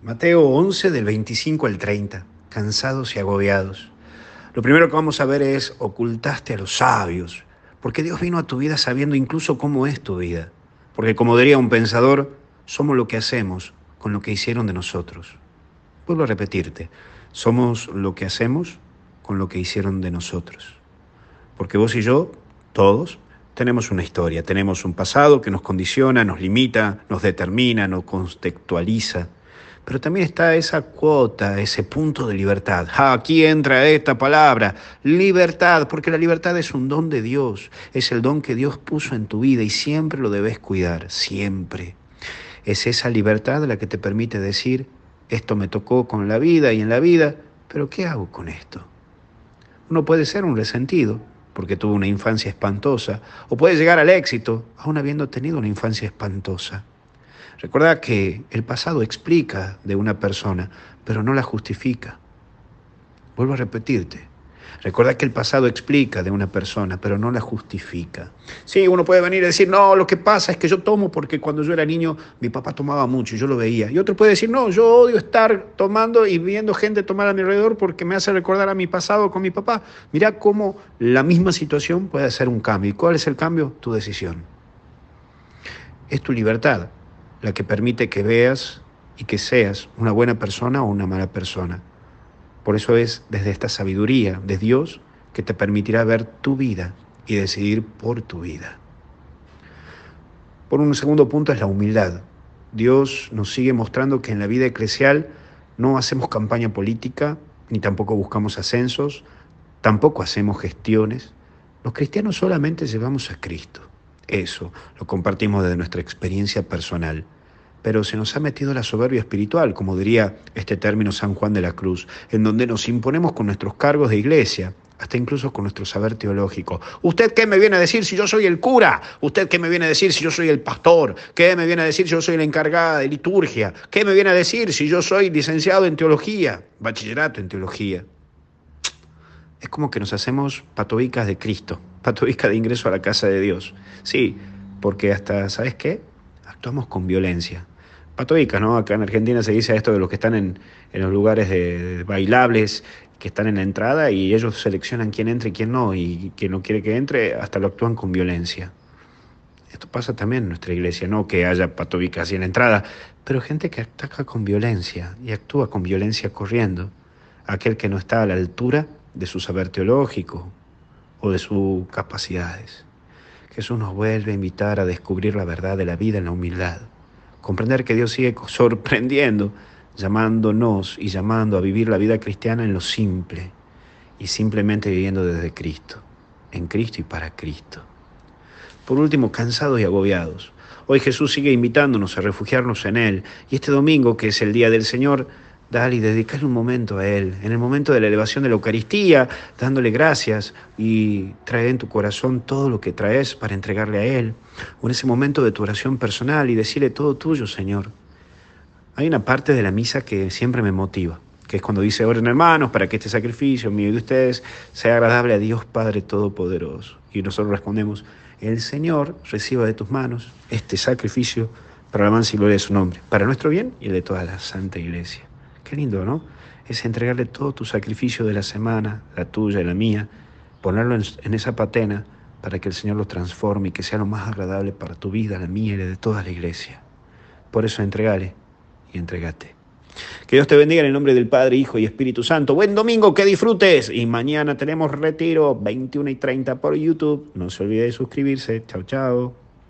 Mateo 11 del 25 al 30, cansados y agobiados. Lo primero que vamos a ver es, ocultaste a los sabios, porque Dios vino a tu vida sabiendo incluso cómo es tu vida. Porque como diría un pensador, somos lo que hacemos con lo que hicieron de nosotros. Vuelvo a repetirte, somos lo que hacemos con lo que hicieron de nosotros. Porque vos y yo, todos, tenemos una historia, tenemos un pasado que nos condiciona, nos limita, nos determina, nos contextualiza pero también está esa cuota, ese punto de libertad. aquí entra esta palabra, libertad, porque la libertad es un don de Dios, es el don que Dios puso en tu vida y siempre lo debes cuidar, siempre. Es esa libertad la que te permite decir, esto me tocó con la vida y en la vida, pero ¿qué hago con esto? Uno puede ser un resentido, porque tuvo una infancia espantosa, o puede llegar al éxito, aún habiendo tenido una infancia espantosa. Recuerda que el pasado explica de una persona, pero no la justifica. Vuelvo a repetirte. Recuerda que el pasado explica de una persona, pero no la justifica. Sí, uno puede venir y decir, no, lo que pasa es que yo tomo porque cuando yo era niño mi papá tomaba mucho y yo lo veía. Y otro puede decir, no, yo odio estar tomando y viendo gente tomar a mi alrededor porque me hace recordar a mi pasado con mi papá. Mira cómo la misma situación puede hacer un cambio. ¿Y cuál es el cambio? Tu decisión. Es tu libertad la que permite que veas y que seas una buena persona o una mala persona. Por eso es desde esta sabiduría de Dios que te permitirá ver tu vida y decidir por tu vida. Por un segundo punto es la humildad. Dios nos sigue mostrando que en la vida eclesial no hacemos campaña política, ni tampoco buscamos ascensos, tampoco hacemos gestiones. Los cristianos solamente llevamos a Cristo. Eso lo compartimos desde nuestra experiencia personal. Pero se nos ha metido la soberbia espiritual, como diría este término San Juan de la Cruz, en donde nos imponemos con nuestros cargos de iglesia, hasta incluso con nuestro saber teológico. ¿Usted qué me viene a decir si yo soy el cura? ¿Usted qué me viene a decir si yo soy el pastor? ¿Qué me viene a decir si yo soy la encargada de liturgia? ¿Qué me viene a decir si yo soy licenciado en teología, bachillerato en teología? Es como que nos hacemos patobicas de Cristo, patobicas de ingreso a la casa de Dios. Sí, porque hasta, ¿sabes qué? Actuamos con violencia. Patobicas, ¿no? Acá en Argentina se dice esto de los que están en, los lugares de, bailables, que están en la entrada y ellos seleccionan quién entra y quién no, y quien no quiere que entre, hasta lo actúan con violencia. Esto pasa también en nuestra iglesia, no que haya patobicas así en la entrada, pero gente que ataca con violencia y actúa con violencia corriendo. Aquel que no está a la altura de su saber teológico o de sus capacidades. Jesús nos vuelve a invitar a descubrir la verdad de la vida en la humildad, comprender que Dios sigue sorprendiendo, llamándonos y llamando a vivir la vida cristiana en lo simple y simplemente viviendo desde Cristo, en Cristo y para Cristo. Por último, cansados y agobiados. Hoy Jesús sigue invitándonos a refugiarnos en Él y este domingo, que es el Día del Señor, Dale y dedicarle un momento a Él, en el momento de la elevación de la Eucaristía, dándole gracias y trae en tu corazón todo lo que traes para entregarle a Él, o en ese momento de tu oración personal y decirle todo tuyo, Señor. Hay una parte de la misa que siempre me motiva, que es cuando dice, oren hermanos, para que este sacrificio mío y de ustedes sea agradable a Dios Padre Todopoderoso. Y nosotros respondemos, el Señor reciba de tus manos este sacrificio para la mansa y gloria de su nombre, para nuestro bien y el de toda la Santa Iglesia. Qué lindo, ¿no? Es entregarle todo tu sacrificio de la semana, la tuya y la mía, ponerlo en, esa patena para que el Señor lo transforme y que sea lo más agradable para tu vida, la mía y la de toda la iglesia. Por eso entregale y entregate. Que Dios te bendiga en el nombre del Padre, Hijo y Espíritu Santo. Buen domingo, que disfrutes. Y mañana tenemos retiro 21 y 30 por YouTube. No se olvide de suscribirse. Chao, chao.